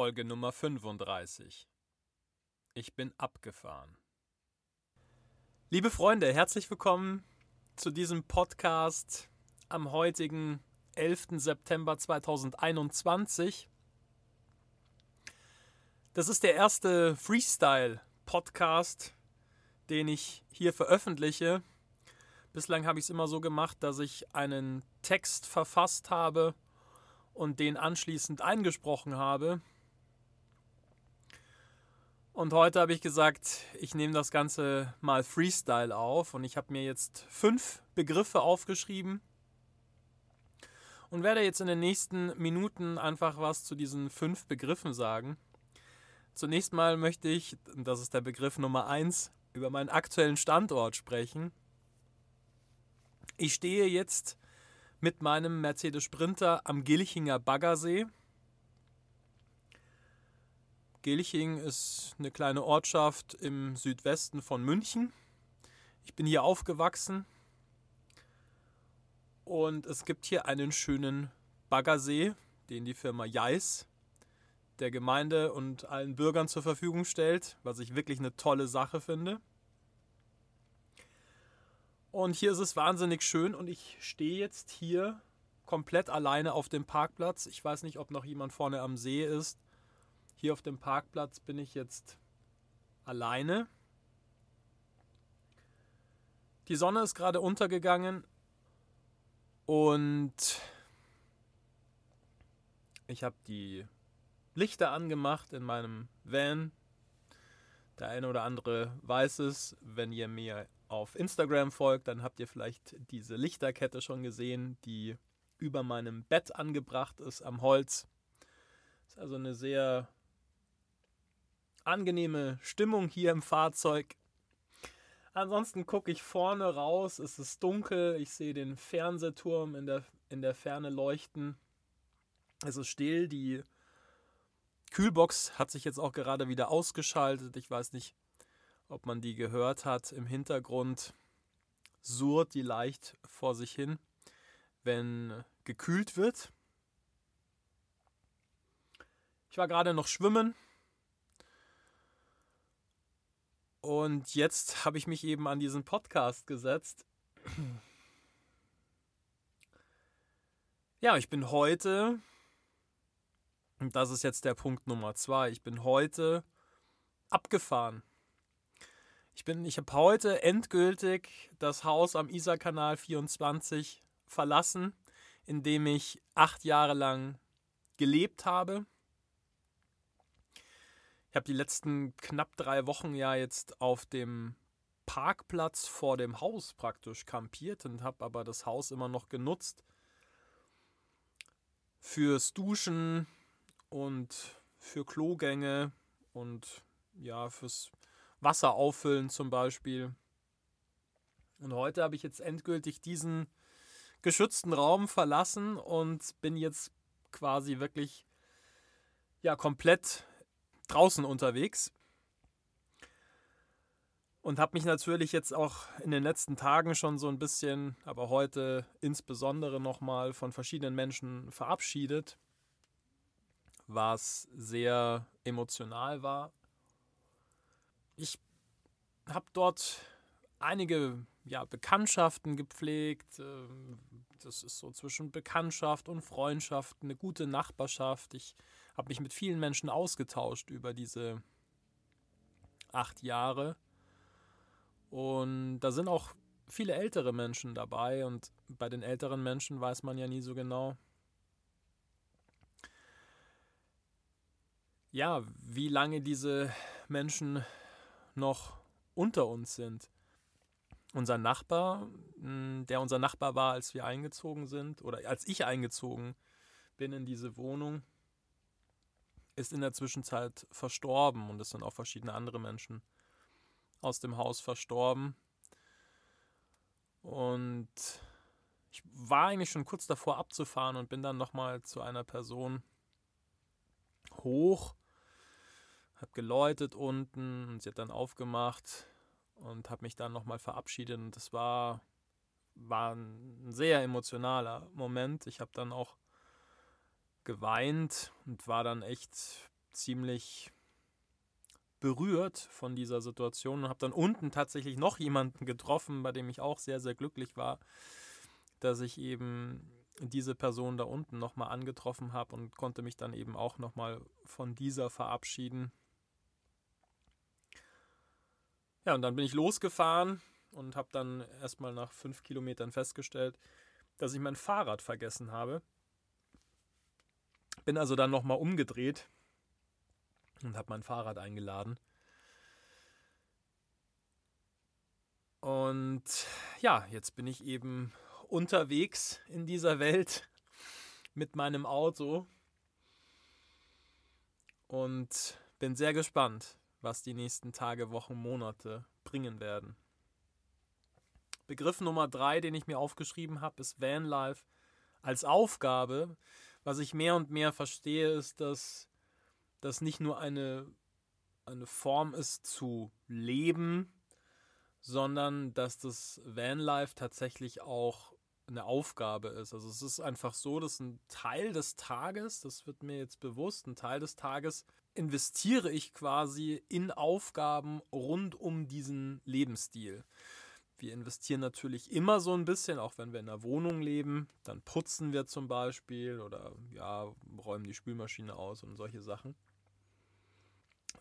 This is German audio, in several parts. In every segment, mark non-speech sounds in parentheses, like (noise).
Folge Nummer 35. Ich bin abgefahren. Liebe Freunde, herzlich willkommen zu diesem Podcast am heutigen 11. September 2021. Das ist der erste Freestyle-Podcast, den ich hier veröffentliche. Bislang habe ich es immer so gemacht, dass ich einen Text verfasst habe und den anschließend eingesprochen habe. Und heute habe ich gesagt, ich nehme das Ganze mal Freestyle auf und ich habe mir jetzt fünf Begriffe aufgeschrieben und werde jetzt in den nächsten Minuten einfach was zu diesen fünf Begriffen sagen. Zunächst mal möchte ich, das ist der Begriff Nummer eins, über meinen aktuellen Standort sprechen. Ich stehe jetzt mit meinem Mercedes Sprinter am Gilchinger Baggersee. Gilching ist eine kleine Ortschaft im Südwesten von München. Ich bin hier aufgewachsen und es gibt hier einen schönen Baggersee, den die Firma Jais der Gemeinde und allen Bürgern zur Verfügung stellt, was ich wirklich eine tolle Sache finde. Und hier ist es wahnsinnig schön und ich stehe jetzt hier komplett alleine auf dem Parkplatz. Ich weiß nicht, ob noch jemand vorne am See ist. Hier auf dem Parkplatz bin ich jetzt alleine. Die Sonne ist gerade untergegangen und ich habe die Lichter angemacht in meinem Van. Der eine oder andere weiß es, wenn ihr mir auf Instagram folgt, dann habt ihr vielleicht diese Lichterkette schon gesehen, die über meinem Bett angebracht ist am Holz. Ist also eine sehr angenehme Stimmung hier im Fahrzeug. Ansonsten gucke ich vorne raus, es ist dunkel, ich sehe den Fernsehturm in der, in der Ferne leuchten. Es ist still, die Kühlbox hat sich jetzt auch gerade wieder ausgeschaltet. Ich weiß nicht, ob man die gehört hat. Im Hintergrund surrt die leicht vor sich hin, wenn gekühlt wird. Ich war gerade noch schwimmen. Und jetzt habe ich mich eben an diesen Podcast gesetzt. Ja, ich bin heute, und das ist jetzt der Punkt Nummer zwei, ich bin heute abgefahren. Ich ich habe heute endgültig das Haus am Isarkanal 24 verlassen, in dem ich acht Jahre lang gelebt habe. Ich habe die letzten knapp drei Wochen ja jetzt auf dem Parkplatz vor dem Haus praktisch kampiert und habe aber das Haus immer noch genutzt fürs Duschen und für Klogänge und ja fürs Wasser auffüllen zum Beispiel. Und heute habe ich jetzt endgültig diesen geschützten Raum verlassen und bin jetzt quasi wirklich ja komplett draußen unterwegs. Und habe mich natürlich jetzt auch in den letzten Tagen schon so ein bisschen, aber heute insbesondere nochmal von verschiedenen Menschen verabschiedet, was sehr emotional war ich habe dort einige ja, Bekanntschaften gepflegt. Ähm, das ist so zwischen Bekanntschaft und Freundschaft, eine gute Nachbarschaft. Ich habe mich mit vielen Menschen ausgetauscht über diese acht Jahre. Und da sind auch viele ältere Menschen dabei. Und bei den älteren Menschen weiß man ja nie so genau, ja, wie lange diese Menschen noch unter uns sind. Unser Nachbar, hm, der unser Nachbar war, als wir eingezogen sind, oder als ich eingezogen bin in diese Wohnung, ist in der Zwischenzeit verstorben und es sind auch verschiedene andere Menschen aus dem Haus verstorben. Und ich war eigentlich schon kurz davor abzufahren und bin dann nochmal zu einer Person hoch habe geläutet unten und sie hat dann aufgemacht und habe mich dann nochmal verabschiedet und das war, war ein sehr emotionaler Moment. Ich habe dann auch geweint und war dann echt ziemlich berührt von dieser Situation und habe dann unten tatsächlich noch jemanden getroffen, bei dem ich auch sehr, sehr glücklich war, dass ich eben diese Person da unten nochmal angetroffen habe und konnte mich dann eben auch nochmal von dieser verabschieden. Ja, und dann bin ich losgefahren und habe dann erstmal nach fünf Kilometern festgestellt, dass ich mein Fahrrad vergessen habe. Bin also dann nochmal umgedreht und habe mein Fahrrad eingeladen. Und ja, jetzt bin ich eben unterwegs in dieser Welt (laughs) mit meinem Auto und bin sehr gespannt, was die nächsten Tage, Wochen, Monate bringen werden. Begriff Nummer drei, den ich mir aufgeschrieben habe, ist Vanlife als Aufgabe. Was ich mehr und mehr verstehe, ist, dass das nicht nur eine, eine Form ist zu leben, sondern dass das Vanlife tatsächlich auch eine Aufgabe ist. Also es ist einfach so, dass ein Teil des Tages, das wird mir jetzt bewusst, ein Teil des Tages investiere ich quasi in Aufgaben rund um diesen Lebensstil. Wir investieren natürlich immer so ein bisschen, auch wenn wir in einer Wohnung leben. Dann putzen wir zum Beispiel oder ja, räumen die Spülmaschine aus und solche Sachen.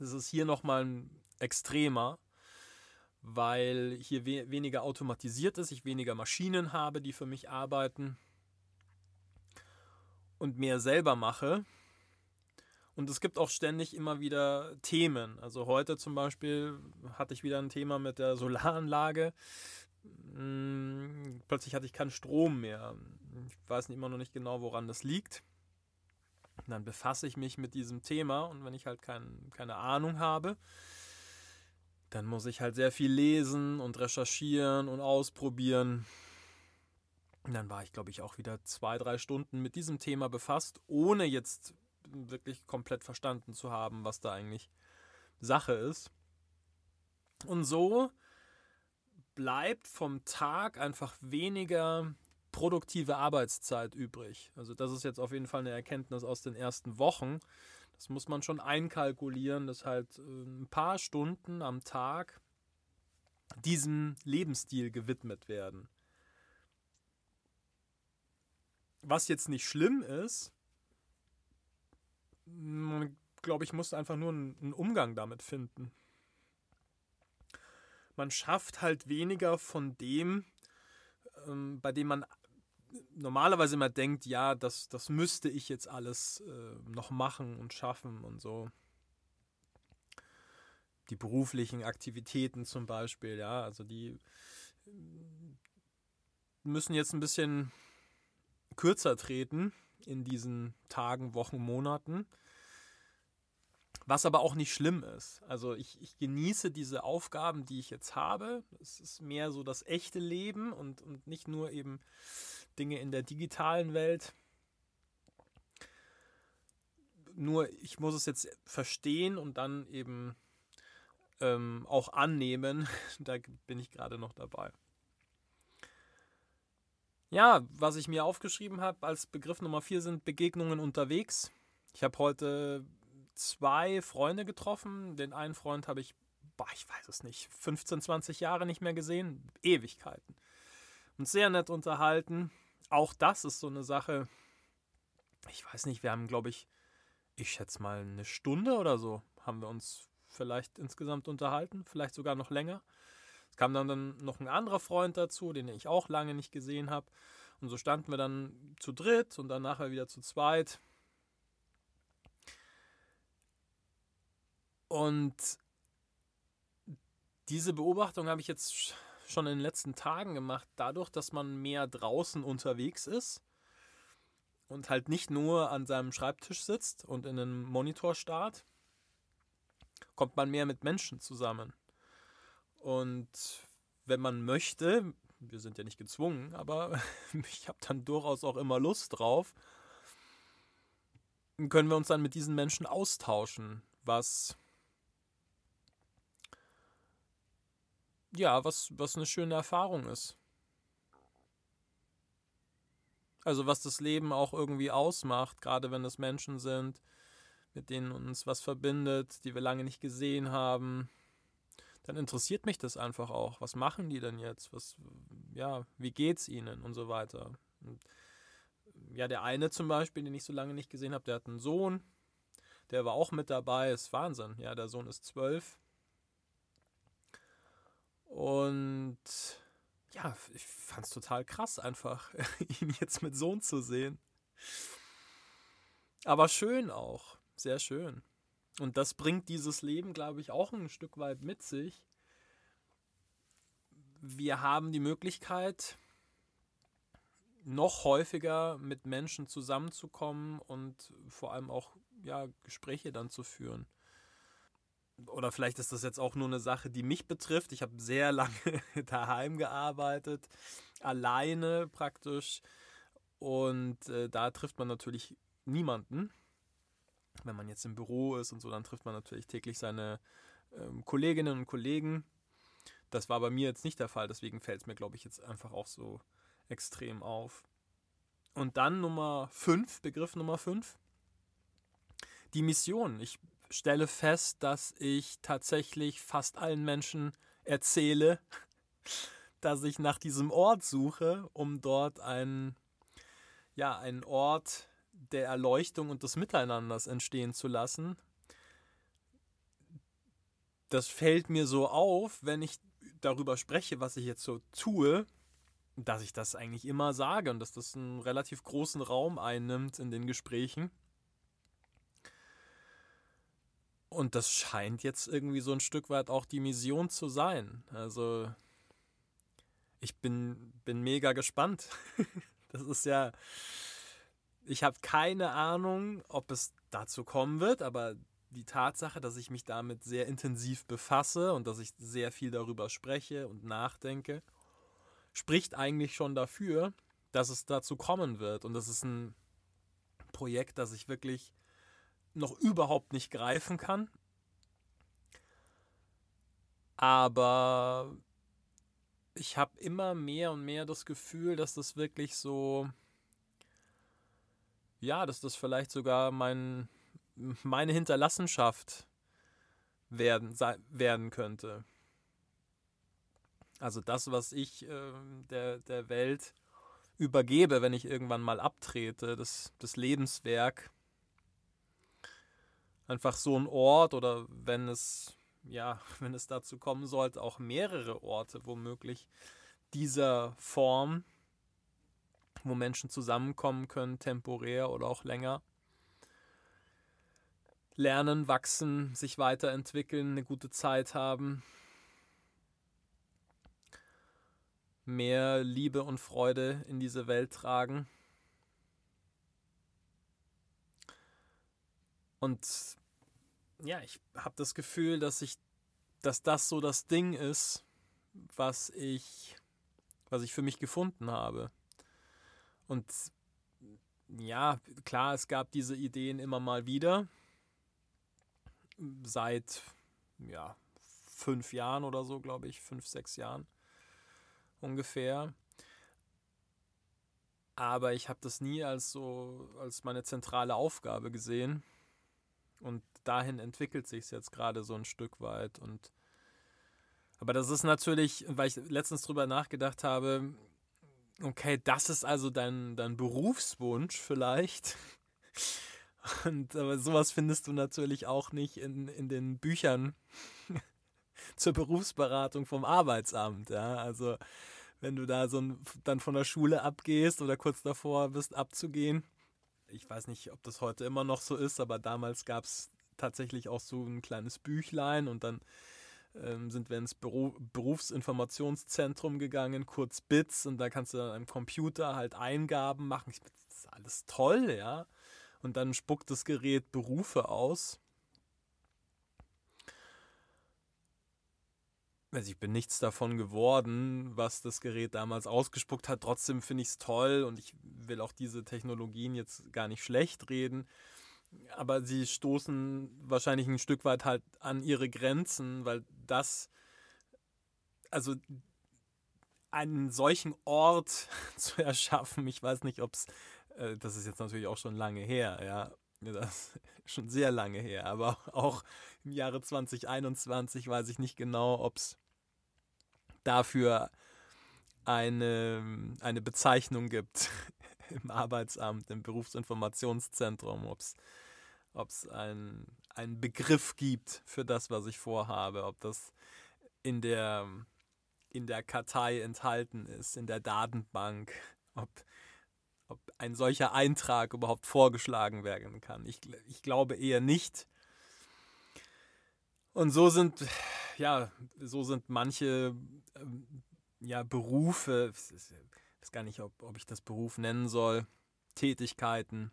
Das ist hier nochmal extremer, weil hier we weniger automatisiert ist, ich weniger Maschinen habe, die für mich arbeiten und mehr selber mache. Und es gibt auch ständig immer wieder Themen. Also heute zum Beispiel hatte ich wieder ein Thema mit der Solaranlage. Hm, plötzlich hatte ich keinen Strom mehr. Ich weiß immer noch nicht genau, woran das liegt. dann befasse ich mich mit diesem Thema und wenn ich halt kein, keine Ahnung habe, dann muss ich halt sehr viel lesen und recherchieren und ausprobieren. Und dann war ich, glaube ich, auch wieder zwei, drei Stunden mit diesem Thema befasst, ohne jetzt wirklich komplett verstanden zu haben, was da eigentlich Sache ist. Und so bleibt vom Tag einfach weniger produktive Arbeitszeit übrig. Also das ist jetzt auf jeden Fall eine Erkenntnis aus den ersten Wochen. Das muss man schon einkalkulieren, dass halt äh, ein paar Stunden am Tag diesem Lebensstil gewidmet werden. Was jetzt nicht schlimm ist, man, glaube ich, muss einfach nur einen Umgang damit finden. Man schafft halt weniger von dem, ähm, bei dem man normalerweise immer denkt, ja, das, das müsste ich jetzt alles äh, noch machen und schaffen und so. Die beruflichen Aktivitäten zum Beispiel, ja, also die müssen jetzt ein bisschen kürzer treten in diesen Tagen, Wochen, Monaten. Was aber auch nicht schlimm ist. Also ich, ich genieße diese Aufgaben, die ich jetzt habe. Es ist mehr so das echte Leben und, und nicht nur eben Dinge in der digitalen Welt. Nur ich muss es jetzt verstehen und dann eben ähm, auch annehmen. (laughs) da bin ich gerade noch dabei. Ja, was ich mir aufgeschrieben habe als Begriff Nummer 4 sind Begegnungen unterwegs. Ich habe heute zwei Freunde getroffen. Den einen Freund habe ich, boah, ich weiß es nicht, 15, 20 Jahre nicht mehr gesehen. Ewigkeiten. Und sehr nett unterhalten. Auch das ist so eine Sache. Ich weiß nicht, wir haben, glaube ich, ich schätze mal eine Stunde oder so, haben wir uns vielleicht insgesamt unterhalten. Vielleicht sogar noch länger kam dann, dann noch ein anderer Freund dazu, den ich auch lange nicht gesehen habe. Und so standen wir dann zu dritt und dann nachher wieder zu zweit. Und diese Beobachtung habe ich jetzt schon in den letzten Tagen gemacht, dadurch, dass man mehr draußen unterwegs ist und halt nicht nur an seinem Schreibtisch sitzt und in einen Monitor starrt, kommt man mehr mit Menschen zusammen. Und wenn man möchte, wir sind ja nicht gezwungen, aber (laughs) ich habe dann durchaus auch immer Lust drauf, können wir uns dann mit diesen Menschen austauschen, was ja, was, was eine schöne Erfahrung ist. Also was das Leben auch irgendwie ausmacht, gerade wenn es Menschen sind, mit denen uns was verbindet, die wir lange nicht gesehen haben, dann interessiert mich das einfach auch. Was machen die denn jetzt? Was, ja, wie geht's ihnen und so weiter. Und ja, der eine zum Beispiel, den ich so lange nicht gesehen habe, der hat einen Sohn, der war auch mit dabei, ist Wahnsinn. Ja, der Sohn ist zwölf. Und ja, ich fand es total krass, einfach (laughs) ihn jetzt mit Sohn zu sehen. Aber schön auch, sehr schön. Und das bringt dieses Leben, glaube ich, auch ein Stück weit mit sich. Wir haben die Möglichkeit, noch häufiger mit Menschen zusammenzukommen und vor allem auch ja, Gespräche dann zu führen. Oder vielleicht ist das jetzt auch nur eine Sache, die mich betrifft. Ich habe sehr (laughs) lange daheim gearbeitet, alleine praktisch. Und äh, da trifft man natürlich niemanden. Wenn man jetzt im Büro ist und so, dann trifft man natürlich täglich seine ähm, Kolleginnen und Kollegen. Das war bei mir jetzt nicht der Fall, deswegen fällt es mir, glaube ich, jetzt einfach auch so extrem auf. Und dann Nummer 5, Begriff Nummer 5, die Mission. Ich stelle fest, dass ich tatsächlich fast allen Menschen erzähle, (laughs) dass ich nach diesem Ort suche, um dort einen, ja, einen Ort der Erleuchtung und des Miteinanders entstehen zu lassen. Das fällt mir so auf, wenn ich darüber spreche, was ich jetzt so tue, dass ich das eigentlich immer sage und dass das einen relativ großen Raum einnimmt in den Gesprächen. Und das scheint jetzt irgendwie so ein Stück weit auch die Mission zu sein. Also ich bin, bin mega gespannt. (laughs) das ist ja, ich habe keine Ahnung, ob es dazu kommen wird, aber die Tatsache, dass ich mich damit sehr intensiv befasse und dass ich sehr viel darüber spreche und nachdenke, spricht eigentlich schon dafür, dass es dazu kommen wird. Und das ist ein Projekt, das ich wirklich noch überhaupt nicht greifen kann. Aber ich habe immer mehr und mehr das Gefühl, dass das wirklich so, ja, dass das vielleicht sogar mein, meine Hinterlassenschaft werden, werden könnte. Also das, was ich äh, der, der Welt übergebe, wenn ich irgendwann mal abtrete, das, das Lebenswerk. Einfach so ein Ort oder wenn es, ja, (laughs) wenn es dazu kommen sollte, auch mehrere Orte womöglich dieser Form, wo Menschen zusammenkommen können, temporär oder auch länger. Lernen, wachsen, sich weiterentwickeln, eine gute Zeit haben, mehr Liebe und Freude in diese Welt tragen. Und ja, ich habe das Gefühl, dass ich, dass das so das Ding ist, was ich, was ich für mich gefunden habe. Und ja, klar, es gab diese Ideen immer mal wieder. Seit ja, fünf Jahren oder so, glaube ich, fünf, sechs Jahren ungefähr. Aber ich habe das nie als so als meine zentrale Aufgabe gesehen. Und dahin entwickelt sich es jetzt gerade so ein Stück weit. Und aber das ist natürlich, weil ich letztens drüber nachgedacht habe, okay, das ist also dein, dein Berufswunsch vielleicht. Und aber sowas findest du natürlich auch nicht in, in den Büchern (laughs) zur Berufsberatung vom Arbeitsamt. Ja? Also wenn du da so ein, dann von der Schule abgehst oder kurz davor bist abzugehen. Ich weiß nicht, ob das heute immer noch so ist, aber damals gab es tatsächlich auch so ein kleines Büchlein und dann ähm, sind wir ins Büro, Berufsinformationszentrum gegangen, kurz BITS und da kannst du dann am Computer halt Eingaben machen. das ist alles toll, ja. Und dann spuckt das Gerät Berufe aus. Also ich bin nichts davon geworden, was das Gerät damals ausgespuckt hat. Trotzdem finde ich es toll und ich will auch diese Technologien jetzt gar nicht schlecht reden. Aber sie stoßen wahrscheinlich ein Stück weit halt an ihre Grenzen, weil das, also einen solchen Ort (laughs) zu erschaffen, ich weiß nicht, ob es, äh, das ist jetzt natürlich auch schon lange her, ja, das schon sehr lange her, aber auch im Jahre 2021 weiß ich nicht genau, ob es dafür eine, eine Bezeichnung gibt im Arbeitsamt, im Berufsinformationszentrum, ob es ein, einen Begriff gibt für das, was ich vorhabe, ob das in der, in der Kartei enthalten ist, in der Datenbank, ob, ob ein solcher Eintrag überhaupt vorgeschlagen werden kann. Ich, ich glaube eher nicht. Und so sind, ja, so sind manche ähm, ja, Berufe, weiß gar nicht, ob, ob ich das Beruf nennen soll, Tätigkeiten,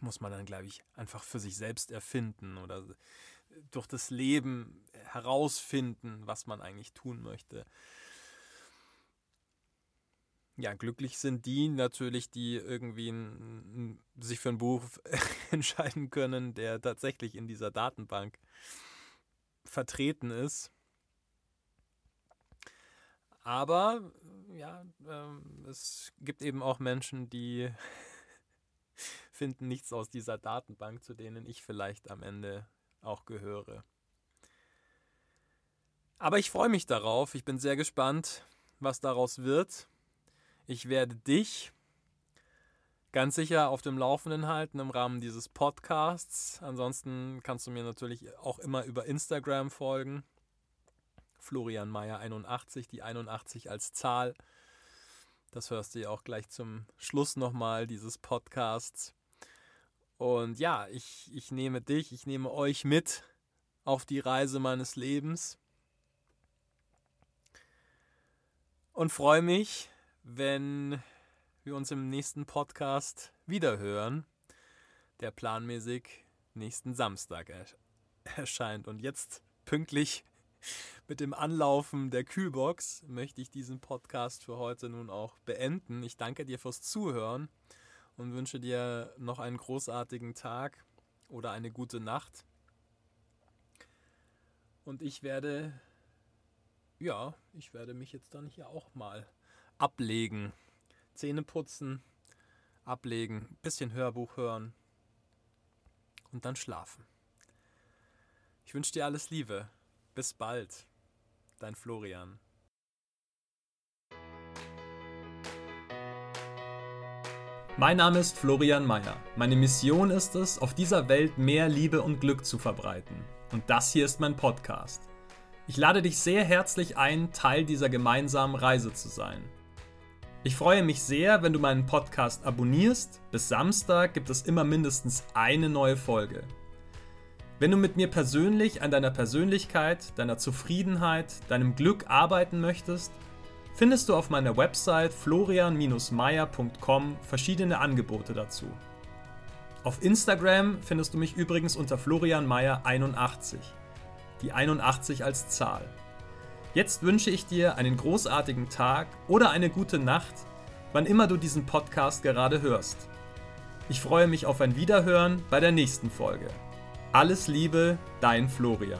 muss man dann, glaube ich, einfach für sich selbst erfinden oder durch das Leben herausfinden, was man eigentlich tun möchte. Ja, glücklich sind die natürlich, die irgendwie n, sich für einen Beruf (laughs) entscheiden können, der tatsächlich in dieser Datenbank vertreten ist. Aber ja, ähm, es gibt eben auch Menschen, die (laughs) finden nichts aus dieser Datenbank, zu denen ich vielleicht am Ende auch gehöre. Aber ich freue mich darauf. Ich bin sehr gespannt, was daraus wird. Ich werde dich ganz sicher auf dem Laufenden halten im Rahmen dieses Podcasts. Ansonsten kannst du mir natürlich auch immer über Instagram folgen. Florian Meyer 81, die 81 als Zahl. Das hörst du ja auch gleich zum Schluss nochmal dieses Podcasts. Und ja, ich, ich nehme dich, ich nehme euch mit auf die Reise meines Lebens. Und freue mich, wenn wir uns im nächsten Podcast wiederhören, der planmäßig nächsten Samstag (laughs) erscheint. Und jetzt pünktlich (laughs) mit dem Anlaufen der Kühlbox möchte ich diesen Podcast für heute nun auch beenden. Ich danke dir fürs Zuhören und wünsche dir noch einen großartigen Tag oder eine gute Nacht. Und ich werde, ja, ich werde mich jetzt dann hier auch mal ablegen. Zähne putzen, ablegen, bisschen Hörbuch hören und dann schlafen. Ich wünsche dir alles Liebe. Bis bald. Dein Florian. Mein Name ist Florian Mayer. Meine Mission ist es, auf dieser Welt mehr Liebe und Glück zu verbreiten. Und das hier ist mein Podcast. Ich lade dich sehr herzlich ein, Teil dieser gemeinsamen Reise zu sein. Ich freue mich sehr, wenn du meinen Podcast abonnierst. Bis Samstag gibt es immer mindestens eine neue Folge. Wenn du mit mir persönlich an deiner Persönlichkeit, deiner Zufriedenheit, deinem Glück arbeiten möchtest, findest du auf meiner Website florian-meier.com verschiedene Angebote dazu. Auf Instagram findest du mich übrigens unter florianmeier81, die 81 als Zahl. Jetzt wünsche ich dir einen großartigen Tag oder eine gute Nacht, wann immer du diesen Podcast gerade hörst. Ich freue mich auf ein Wiederhören bei der nächsten Folge. Alles Liebe, dein Florian.